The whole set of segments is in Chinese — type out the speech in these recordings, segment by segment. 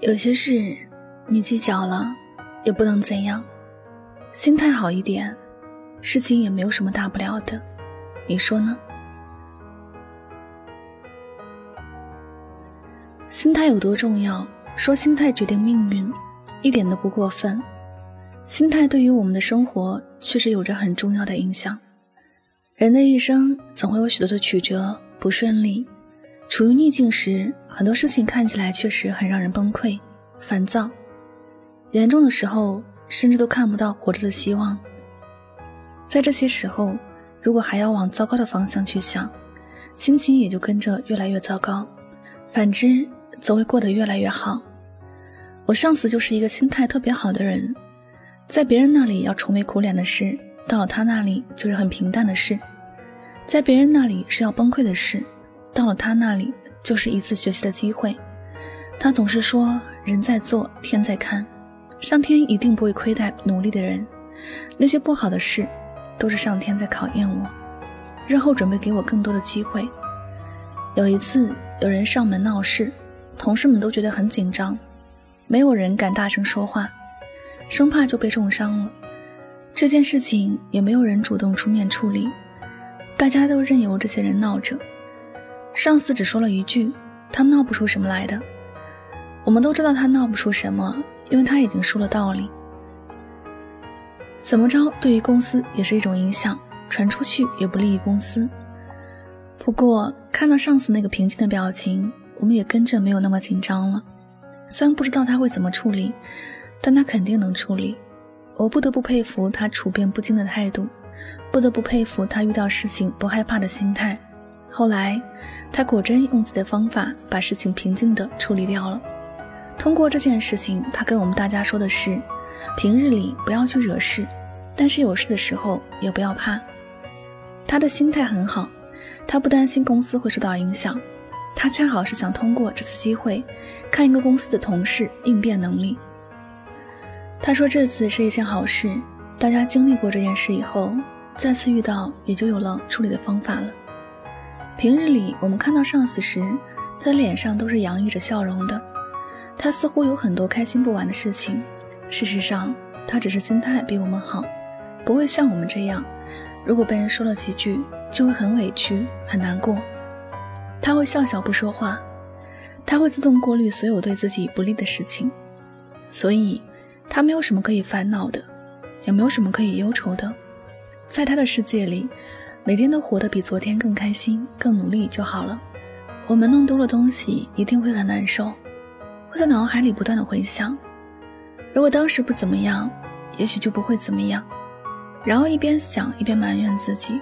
有些事，你计较了，也不能怎样。心态好一点，事情也没有什么大不了的。你说呢？心态有多重要？说心态决定命运，一点都不过分。心态对于我们的生活确实有着很重要的影响。人的一生总会有许多的曲折、不顺利。处于逆境时，很多事情看起来确实很让人崩溃、烦躁，严重的时候甚至都看不到活着的希望。在这些时候，如果还要往糟糕的方向去想，心情也就跟着越来越糟糕；反之，则会过得越来越好。我上司就是一个心态特别好的人，在别人那里要愁眉苦脸的事，到了他那里就是很平淡的事；在别人那里是要崩溃的事。到了他那里，就是一次学习的机会。他总是说：“人在做，天在看，上天一定不会亏待努力的人。那些不好的事，都是上天在考验我，日后准备给我更多的机会。”有一次，有人上门闹事，同事们都觉得很紧张，没有人敢大声说话，生怕就被重伤了。这件事情也没有人主动出面处理，大家都任由这些人闹着。上司只说了一句：“他闹不出什么来的。”我们都知道他闹不出什么，因为他已经说了道理。怎么着，对于公司也是一种影响，传出去也不利于公司。不过看到上司那个平静的表情，我们也跟着没有那么紧张了。虽然不知道他会怎么处理，但他肯定能处理。我不得不佩服他处变不惊的态度，不得不佩服他遇到事情不害怕的心态。后来，他果真用自己的方法把事情平静地处理掉了。通过这件事情，他跟我们大家说的是：平日里不要去惹事，但是有事的时候也不要怕。他的心态很好，他不担心公司会受到影响，他恰好是想通过这次机会，看一个公司的同事应变能力。他说这次是一件好事，大家经历过这件事以后，再次遇到也就有了处理的方法了。平日里，我们看到上司时，他的脸上都是洋溢着笑容的。他似乎有很多开心不完的事情。事实上，他只是心态比我们好，不会像我们这样，如果被人说了几句，就会很委屈、很难过。他会笑笑不说话，他会自动过滤所有对自己不利的事情，所以，他没有什么可以烦恼的，也没有什么可以忧愁的。在他的世界里。每天都活得比昨天更开心、更努力就好了。我们弄丢了东西，一定会很难受，会在脑海里不断的回想。如果当时不怎么样，也许就不会怎么样。然后一边想一边埋怨自己，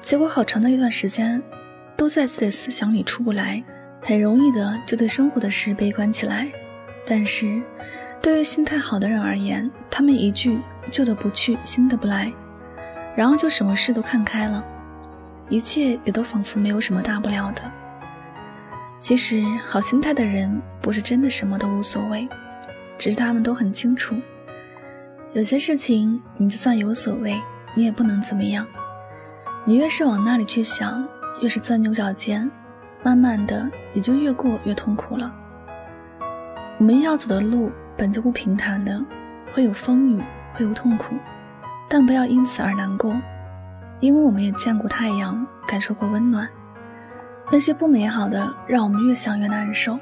结果好长的一段时间，都在自己的思想里出不来，很容易的就对生活的事悲观起来。但是，对于心态好的人而言，他们一句旧的不去，新的不来。然后就什么事都看开了，一切也都仿佛没有什么大不了的。其实好心态的人不是真的什么都无所谓，只是他们都很清楚，有些事情你就算有所谓，你也不能怎么样。你越是往那里去想，越是钻牛角尖，慢慢的也就越过越痛苦了。我们要走的路本就不平坦的，会有风雨，会有痛苦。但不要因此而难过，因为我们也见过太阳，感受过温暖。那些不美好的，让我们越想越难受。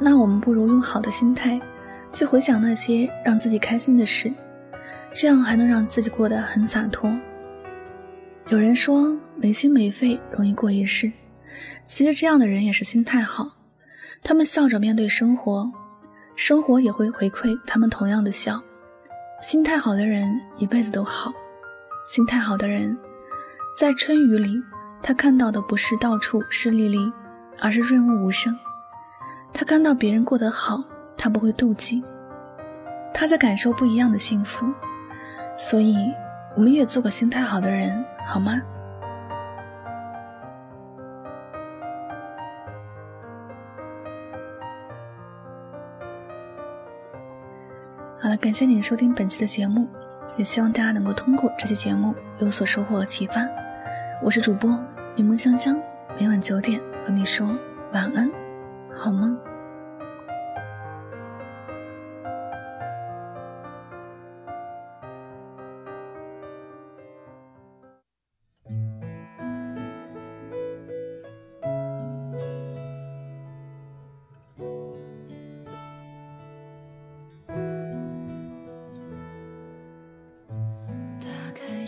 那我们不如用好的心态，去回想那些让自己开心的事，这样还能让自己过得很洒脱。有人说没心没肺容易过一世，其实这样的人也是心态好，他们笑着面对生活，生活也会回馈他们同样的笑。心态好的人一辈子都好，心态好的人，在春雨里，他看到的不是到处湿沥沥，而是润物无声。他看到别人过得好，他不会妒忌，他在感受不一样的幸福。所以，我们也做个心态好的人，好吗？感谢您收听本期的节目，也希望大家能够通过这期节目有所收获和启发。我是主播柠檬香香，每晚九点和你说晚安，好梦。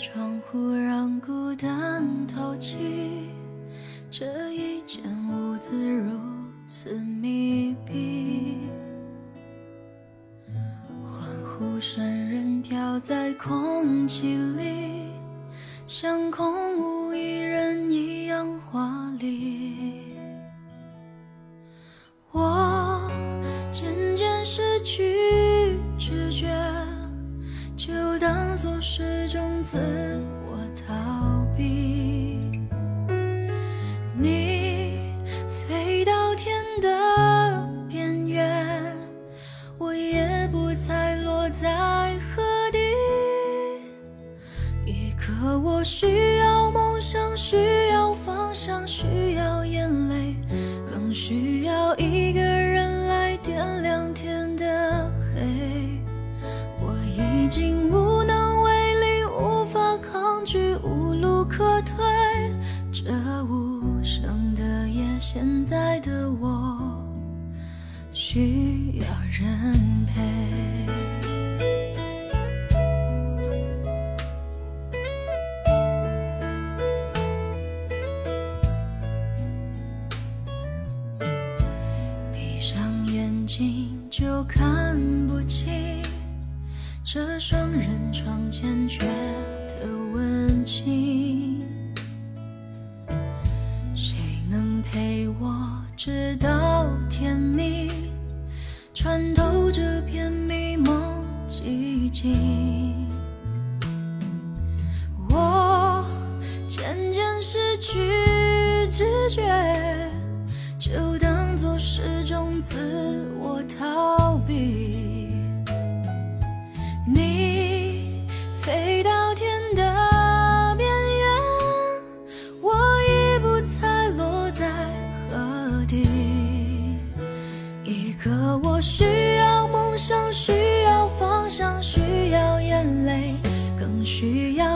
窗户让孤单透气，这一间屋子如此密闭，欢呼声仍飘在空气里，像空无一人做是种自这双人床前觉得温馨，谁能陪我直到天明，穿透这片迷蒙寂静？我渐渐失去知觉，就当作是种自我逃避。我需要梦想，需要方向，需要眼泪，更需要